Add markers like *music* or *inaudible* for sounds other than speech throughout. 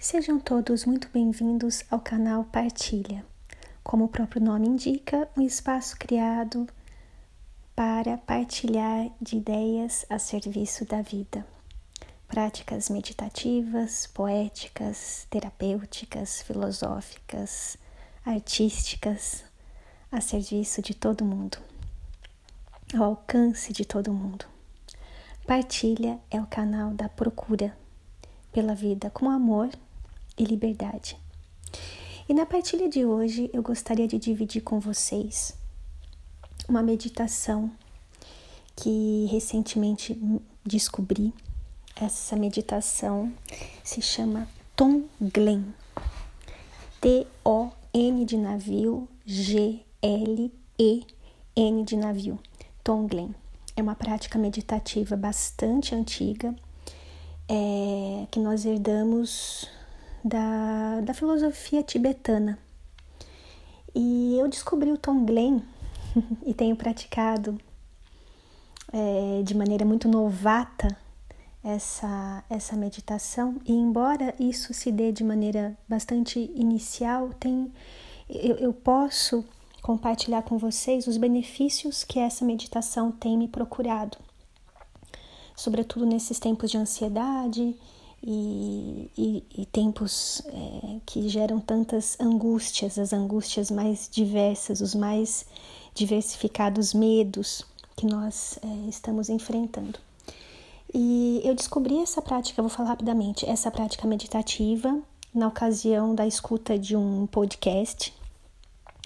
Sejam todos muito bem-vindos ao canal Partilha. Como o próprio nome indica, um espaço criado para partilhar de ideias a serviço da vida. Práticas meditativas, poéticas, terapêuticas, filosóficas, artísticas, a serviço de todo mundo, ao alcance de todo mundo. Partilha é o canal da procura pela vida com amor e liberdade. E na partilha de hoje eu gostaria de dividir com vocês uma meditação que recentemente descobri. Essa meditação se chama Tonglen. T-O-N de navio, G-L-E-N de navio. Tonglen. É uma prática meditativa bastante antiga é, que nós herdamos da, da filosofia tibetana. E eu descobri o Tonglen *laughs* e tenho praticado é, de maneira muito novata essa, essa meditação. E embora isso se dê de maneira bastante inicial, tem, eu, eu posso compartilhar com vocês os benefícios que essa meditação tem me procurado, sobretudo nesses tempos de ansiedade e, e, e tempos é, que geram tantas angústias, as angústias mais diversas, os mais diversificados medos que nós é, estamos enfrentando. E eu descobri essa prática, vou falar rapidamente, essa prática meditativa na ocasião da escuta de um podcast,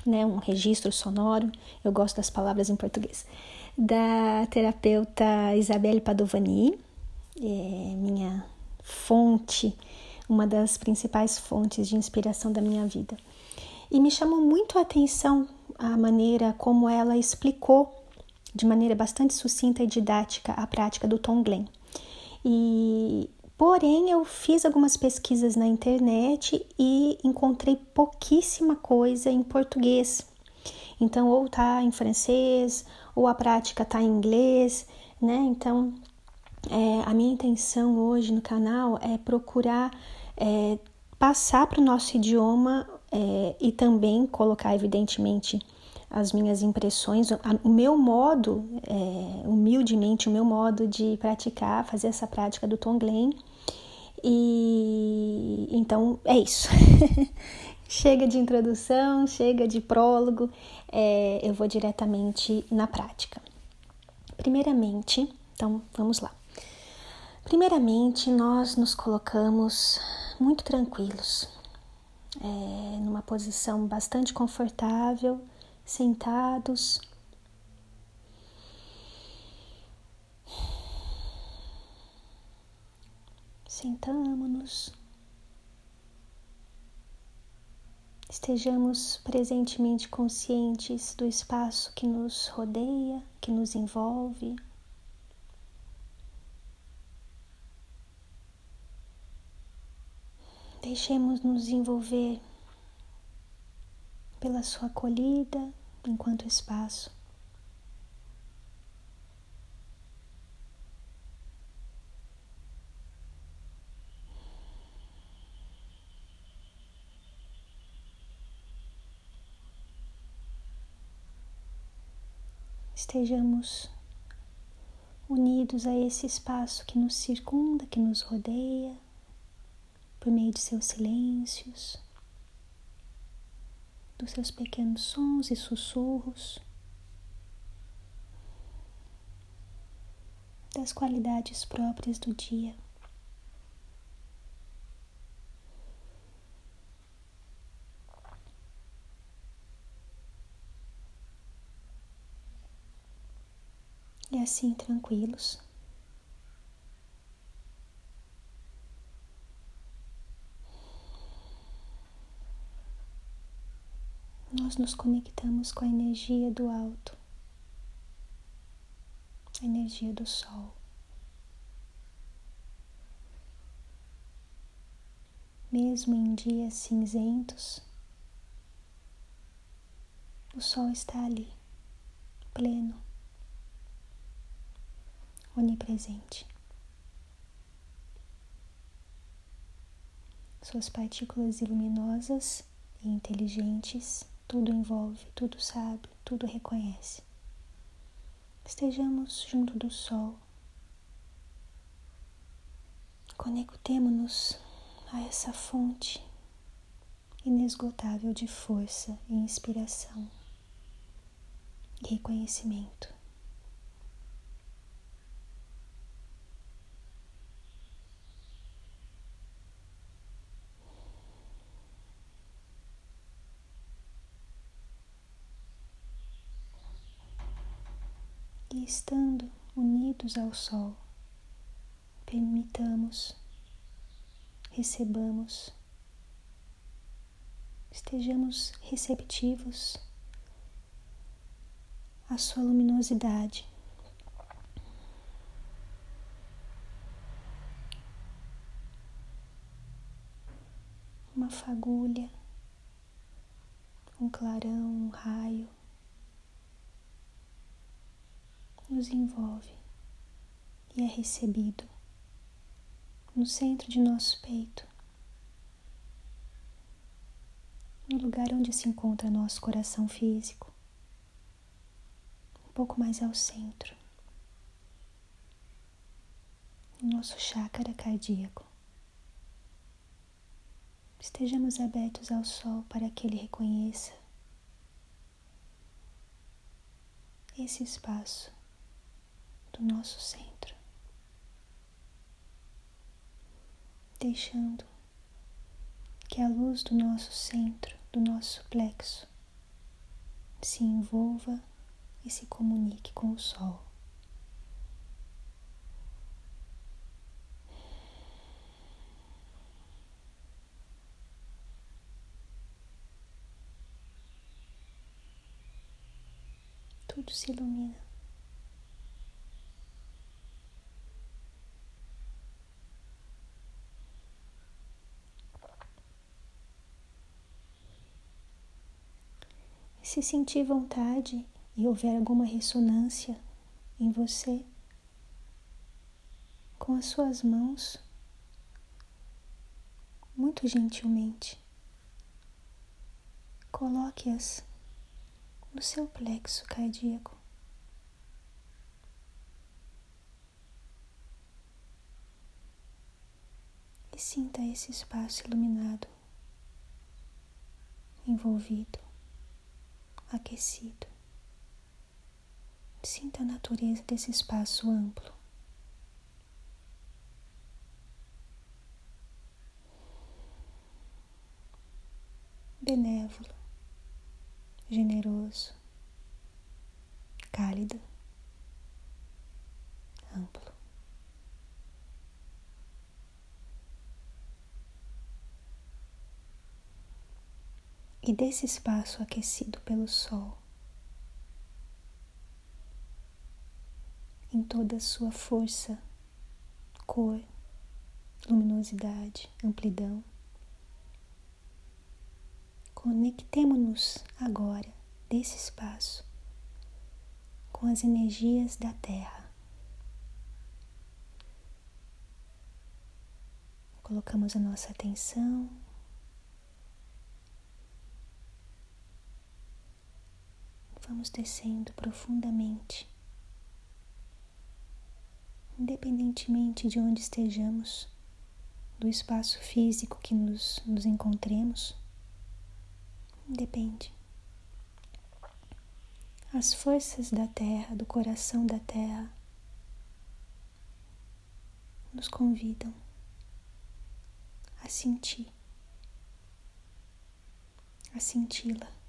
né, um registro sonoro, eu gosto das palavras em português, da terapeuta Isabelle Padovani, é, minha fonte, uma das principais fontes de inspiração da minha vida. E me chamou muito a atenção a maneira como ela explicou de maneira bastante sucinta e didática a prática do Tonglen. E porém eu fiz algumas pesquisas na internet e encontrei pouquíssima coisa em português. Então ou tá em francês ou a prática tá em inglês, né? Então é, a minha intenção hoje no canal é procurar é, passar para o nosso idioma é, e também colocar, evidentemente, as minhas impressões, o meu modo, é, humildemente, o meu modo de praticar, fazer essa prática do Tonglen. E então é isso. *laughs* chega de introdução, chega de prólogo, é, eu vou diretamente na prática. Primeiramente, então vamos lá. Primeiramente, nós nos colocamos muito tranquilos, é, numa posição bastante confortável, sentados. Sentamos-nos. Estejamos presentemente conscientes do espaço que nos rodeia, que nos envolve. Deixemos-nos envolver pela sua acolhida enquanto espaço. Estejamos unidos a esse espaço que nos circunda, que nos rodeia por meio de seus silêncios, dos seus pequenos sons e sussurros, das qualidades próprias do dia. E assim tranquilos. Nós nos conectamos com a energia do alto, a energia do sol. Mesmo em dias cinzentos, o sol está ali, pleno, onipresente. suas partículas iluminosas e inteligentes, tudo envolve, tudo sabe, tudo reconhece. Estejamos junto do Sol. Conectemo-nos a essa fonte inesgotável de força e inspiração e reconhecimento. E estando unidos ao Sol, permitamos, recebamos, estejamos receptivos à sua luminosidade. Uma fagulha, um clarão, um raio nos envolve e é recebido no centro de nosso peito, no lugar onde se encontra nosso coração físico, um pouco mais ao centro, nosso chácara cardíaco. Estejamos abertos ao sol para que ele reconheça esse espaço do nosso centro, deixando que a luz do nosso centro, do nosso plexo, se envolva e se comunique com o Sol. Tudo se ilumina. Se sentir vontade e houver alguma ressonância em você, com as suas mãos, muito gentilmente, coloque-as no seu plexo cardíaco. E sinta esse espaço iluminado, envolvido aquecido. Sinta a natureza desse espaço amplo. Benévolo, generoso, cálido, amplo. E desse espaço aquecido pelo sol, em toda a sua força, cor, luminosidade, amplidão. Conectemo-nos agora desse espaço com as energias da Terra. Colocamos a nossa atenção vamos descendo profundamente, independentemente de onde estejamos, do espaço físico que nos, nos encontremos, depende. As forças da terra, do coração da terra, nos convidam a sentir, a senti-la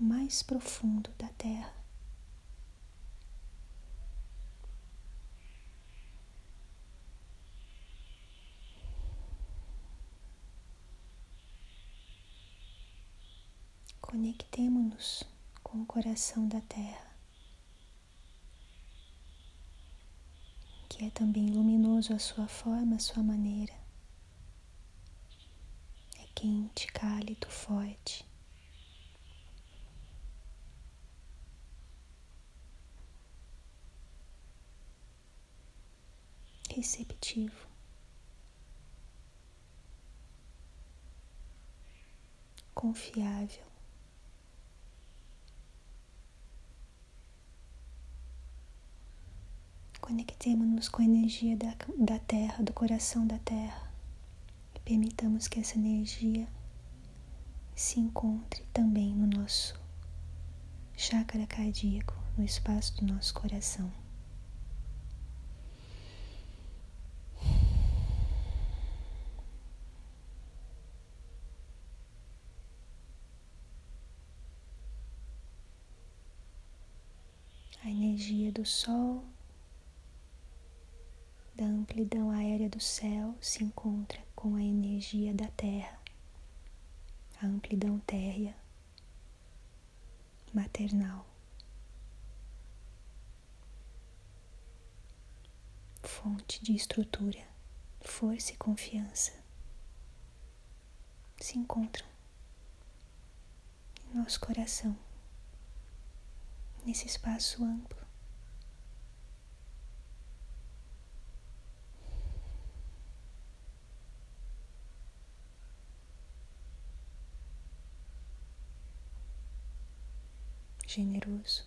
mais profundo da Terra. Conectemo-nos com o coração da Terra, que é também luminoso à sua forma, à sua maneira. É quente, cálido, forte. Receptivo. confiável. Conectemos-nos com a energia da, da terra, do coração da terra, e permitamos que essa energia se encontre também no nosso chácara cardíaco, no espaço do nosso coração. A energia do Sol, da amplidão aérea do céu, se encontra com a energia da Terra, a amplidão térrea maternal. Fonte de estrutura, força e confiança se encontram em nosso coração, nesse espaço amplo. Generoso.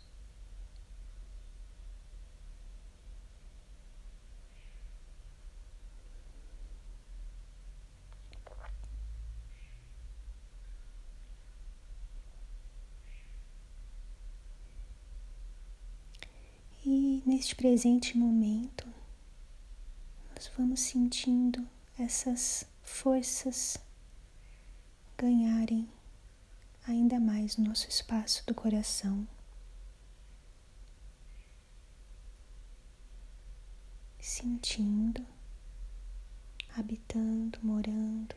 E neste presente momento, nós vamos sentindo essas forças ganharem ainda mais o nosso espaço do coração. Sentindo, habitando, morando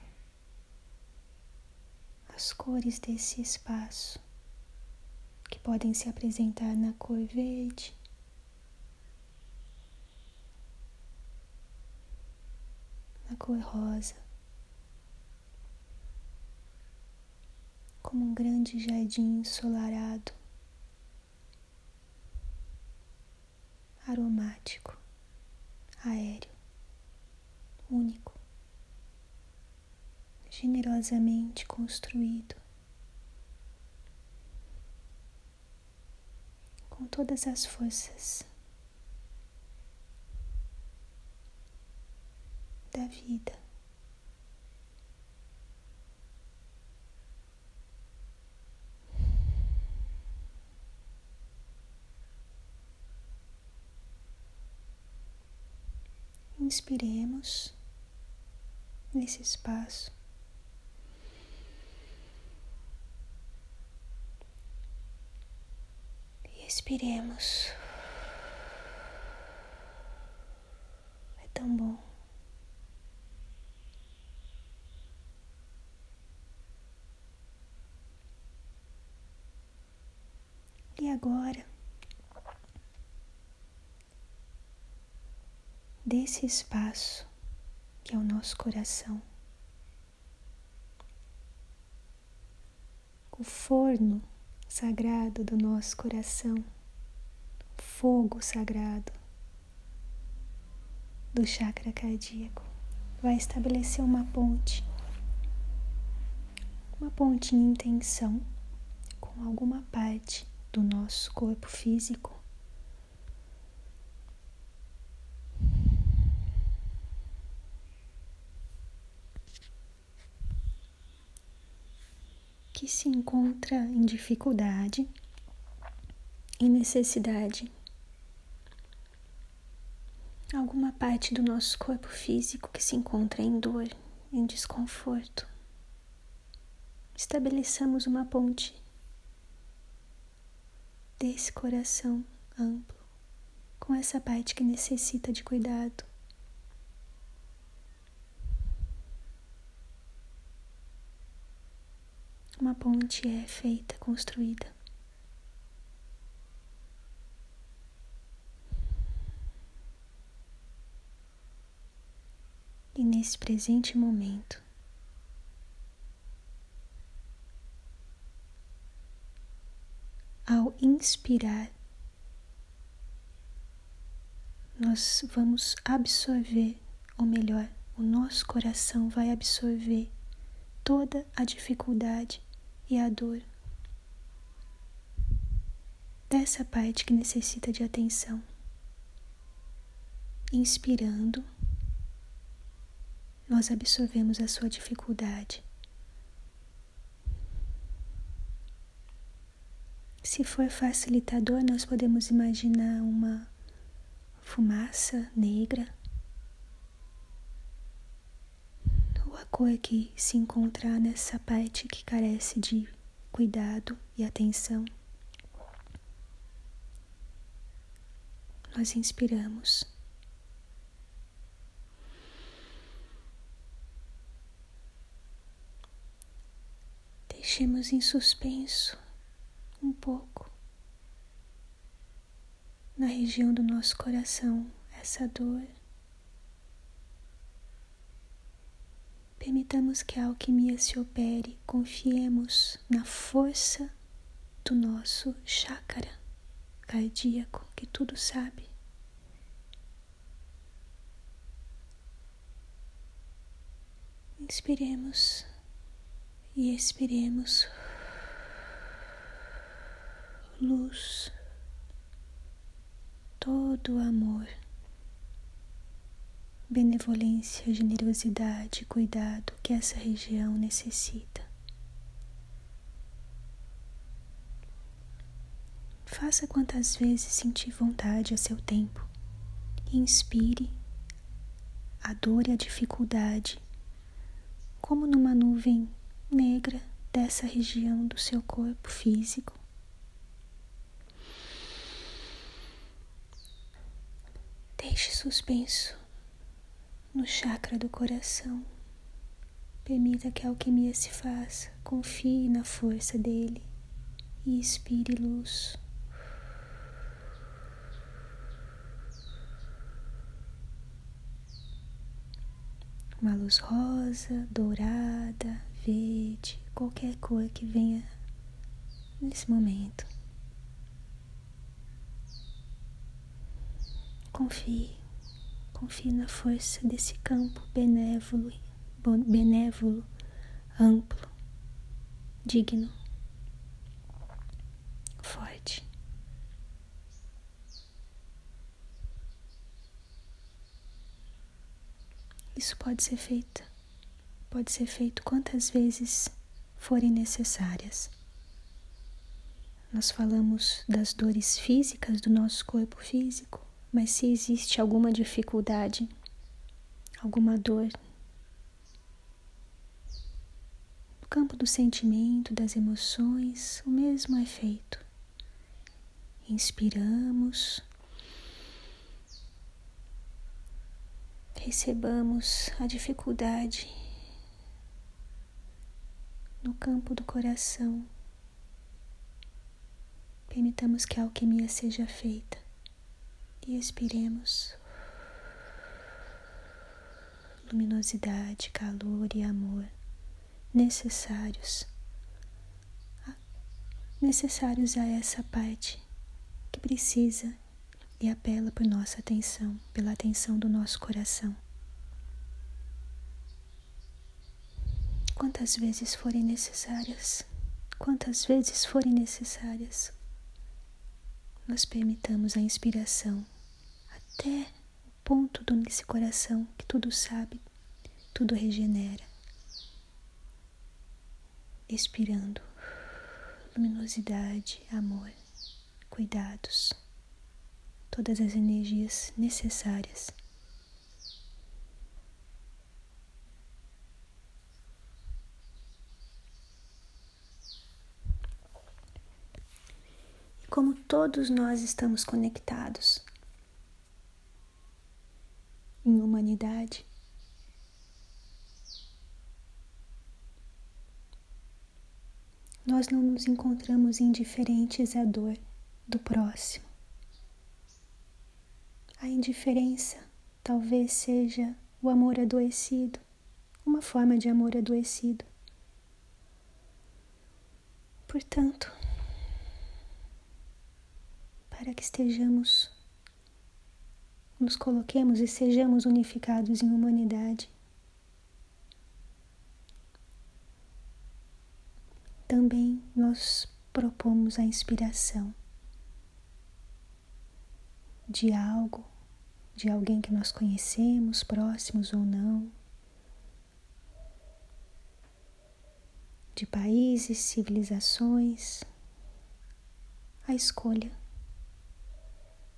as cores desse espaço que podem se apresentar na cor verde, na cor rosa, como um grande jardim ensolarado, aromático, aéreo, único, generosamente construído, com todas as forças da vida. Inspiremos nesse espaço. E expiremos. É tão bom. E agora? Desse espaço que é o nosso coração. O forno sagrado do nosso coração, fogo sagrado do chakra cardíaco, vai estabelecer uma ponte, uma ponte em intenção com alguma parte do nosso corpo físico que se encontra em dificuldade e necessidade. Alguma parte do nosso corpo físico que se encontra em dor, em desconforto. Estabeleçamos uma ponte desse coração amplo com essa parte que necessita de cuidado. Uma ponte é feita, construída. E nesse presente momento, ao inspirar, nós vamos absorver, ou melhor, o nosso coração vai absorver toda a dificuldade e a dor dessa parte que necessita de atenção. Inspirando, nós absorvemos a sua dificuldade. Se for facilitador, nós podemos imaginar uma fumaça negra cor que se encontrar nessa parte que carece de cuidado e atenção. Nós inspiramos. Deixemos em suspenso um pouco na região do nosso coração essa dor. Permitamos que a alquimia se opere, confiemos na força do nosso chácara cardíaco que tudo sabe. Inspiremos e expiremos luz, todo amor, benevolência, generosidade, cuidado que essa região necessita. Faça quantas vezes sentir vontade a seu tempo. Inspire a dor e a dificuldade, como numa nuvem negra dessa região do seu corpo físico. Deixe suspenso no chakra do coração. Permita que a alquimia se faça. Confie na força dele e expire luz. Uma luz rosa, dourada, verde, qualquer cor que venha nesse momento. Confie, confie na força desse campo benévolo, benévolo, amplo, digno, forte. Isso pode ser feito, pode ser feito quantas vezes forem necessárias. Nós falamos das dores físicas do nosso corpo físico, mas se existe alguma dificuldade, alguma dor, no campo do sentimento, das emoções, o mesmo é feito. Inspiramos, recebamos a dificuldade no campo do coração. Permitamos que a alquimia seja feita e expiremos luminosidade, calor e amor necessários necessários a essa parte que precisa e apela por nossa atenção, pela atenção do nosso coração. Quantas vezes forem necessárias, quantas vezes forem necessárias, nós permitamos a inspiração até o ponto do nesse coração que tudo sabe, tudo regenera. Expirando luminosidade, amor, cuidados, todas as energias necessárias. Como todos nós estamos conectados, em humanidade. Nós não nos encontramos indiferentes à dor do próximo. A indiferença talvez seja o amor adoecido, uma forma de amor adoecido. Portanto, para que estejamos nos coloquemos e sejamos unificados em humanidade. também nós propomos a inspiração de algo, de alguém que nós conhecemos, próximos ou não, de países, civilizações, a escolha.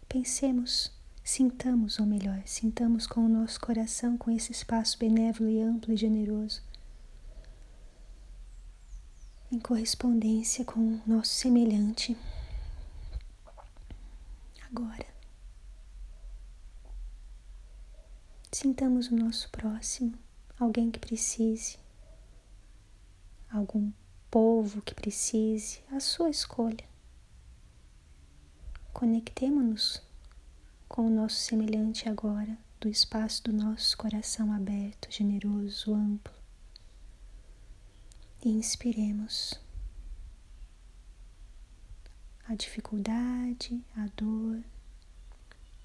Pensemos, sintamos, ou melhor, sintamos com o nosso coração, com esse espaço benévolo e amplo e generoso, em correspondência com o nosso semelhante. Agora, sintamos o nosso próximo, alguém que precise, algum povo que precise, a sua escolha. Conectemo-nos com o nosso semelhante agora, do espaço do nosso coração aberto, generoso, amplo e inspiremos a dificuldade, a dor,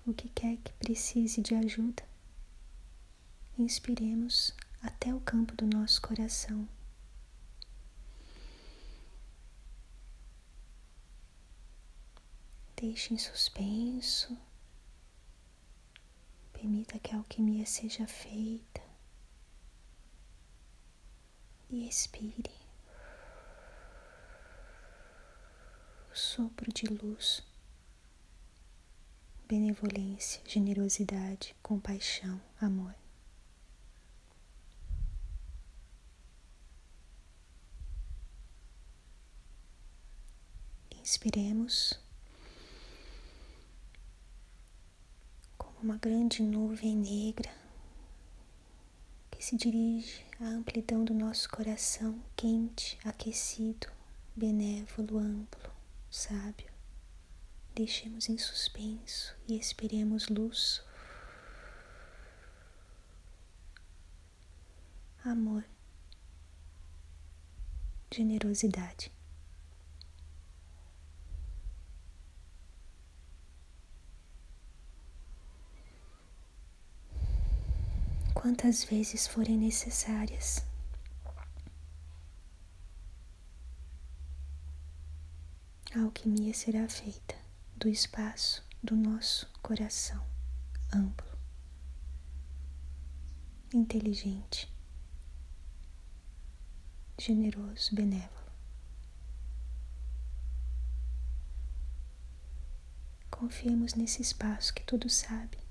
o que quer que precise de ajuda. Inspiremos até o campo do nosso coração. Deixe em suspenso. Permita que a alquimia seja feita. E expire. O sopro de luz, benevolência, generosidade, compaixão, amor. Inspiremos como uma grande nuvem negra se dirige à amplidão do nosso coração quente, aquecido, benévolo, amplo, sábio. Deixemos em suspenso e esperemos luz, amor, generosidade. Quantas vezes forem necessárias. A alquimia será feita do espaço do nosso coração amplo, inteligente, generoso, benévolo. Confiemos nesse espaço que tudo sabe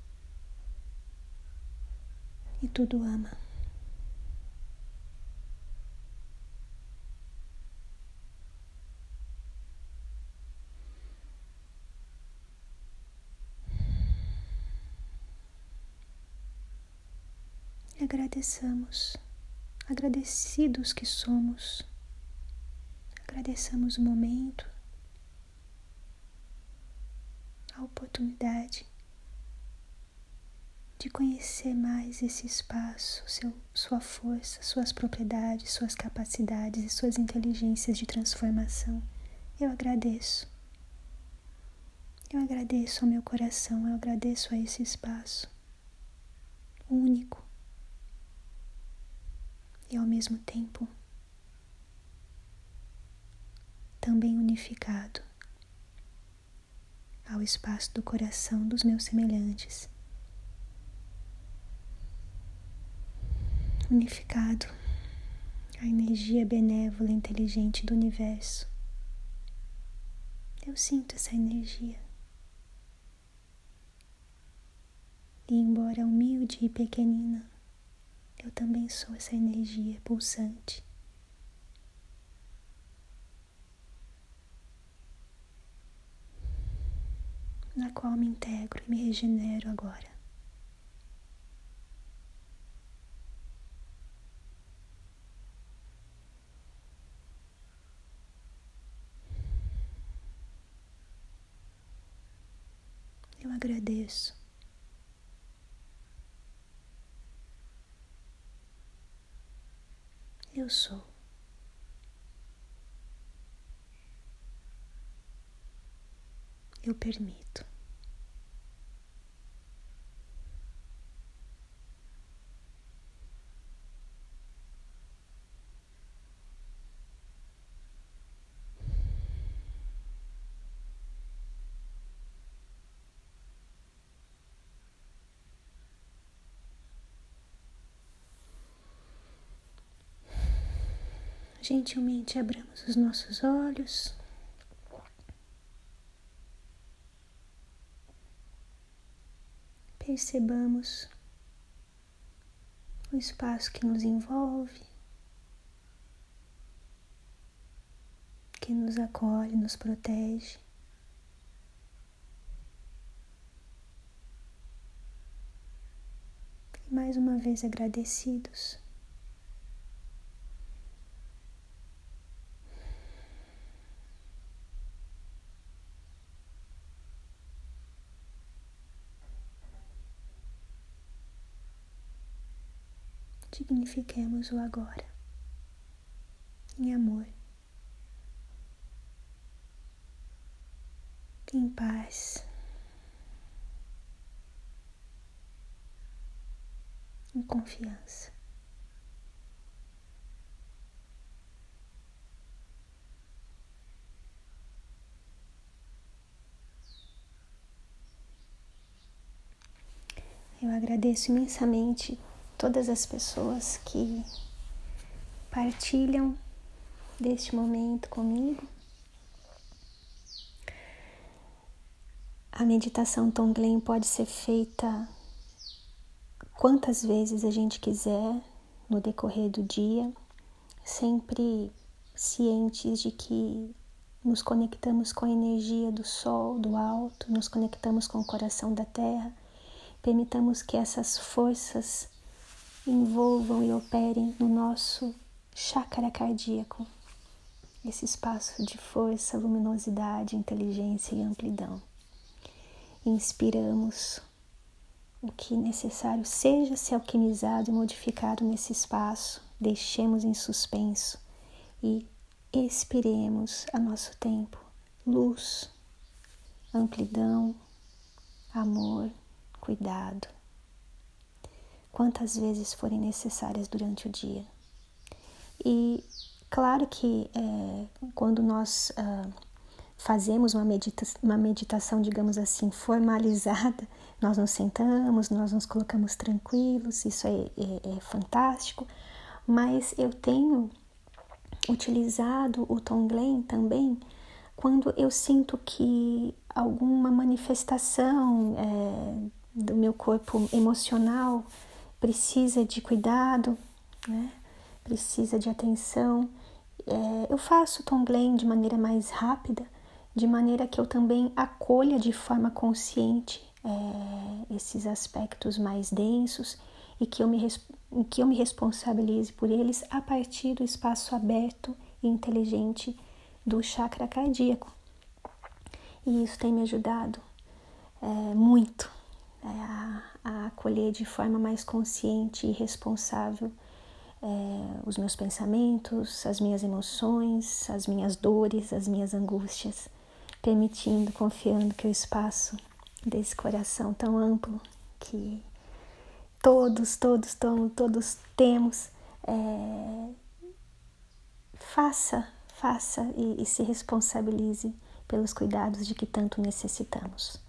e tudo ama. Agradeçamos, agradecidos que somos, agradeçamos o momento, a oportunidade de conhecer mais esse espaço, seu, sua força, suas propriedades, suas capacidades e suas inteligências de transformação. Eu agradeço. Eu agradeço ao meu coração, eu agradeço a esse espaço único e ao mesmo tempo também unificado ao espaço do coração dos meus semelhantes. Unificado a energia benévola e inteligente do universo. Eu sinto essa energia. E embora humilde e pequenina, eu também sou essa energia pulsante. Na qual me integro e me regenero agora. Agradeço. Eu sou. Eu permito. Gentilmente abramos os nossos olhos. Percebamos o espaço que nos envolve, que nos acolhe, nos protege. E mais uma vez agradecidos. Dignifiquemos o agora em amor, em paz, em confiança. Eu agradeço imensamente todas as pessoas que partilham deste momento comigo. A meditação Tonglen pode ser feita quantas vezes a gente quiser no decorrer do dia, sempre cientes de que nos conectamos com a energia do sol, do alto, nos conectamos com o coração da terra, permitamos que essas forças envolvam e operem no nosso chácara cardíaco, esse espaço de força, luminosidade, inteligência e amplidão. Inspiramos o que necessário seja se alquimizado e modificado nesse espaço, deixemos em suspenso e expiremos a nosso tempo. Luz, amplidão, amor, cuidado quantas vezes forem necessárias durante o dia. E claro que é, quando nós uh, fazemos uma, medita uma meditação, digamos assim, formalizada, *laughs* nós nos sentamos, nós nos colocamos tranquilos, isso é, é, é fantástico, mas eu tenho utilizado o Tonglen também quando eu sinto que alguma manifestação é, do meu corpo emocional precisa de cuidado, né? precisa de atenção. É, eu faço Tonglen de maneira mais rápida, de maneira que eu também acolha de forma consciente é, esses aspectos mais densos e que eu, me, que eu me responsabilize por eles a partir do espaço aberto e inteligente do chakra cardíaco. E isso tem me ajudado é, muito a, a, acolher de forma mais consciente e responsável é, os meus pensamentos, as minhas emoções, as minhas dores, as minhas angústias, permitindo, confiando que o espaço desse coração tão amplo que todos, todos, todos, todos temos, é, faça, faça e, e se responsabilize pelos cuidados de que tanto necessitamos.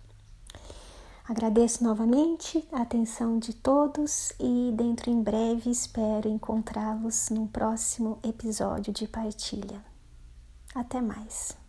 Agradeço novamente a atenção de todos e dentro em breve espero encontrá-los num próximo episódio de partilha. Até mais.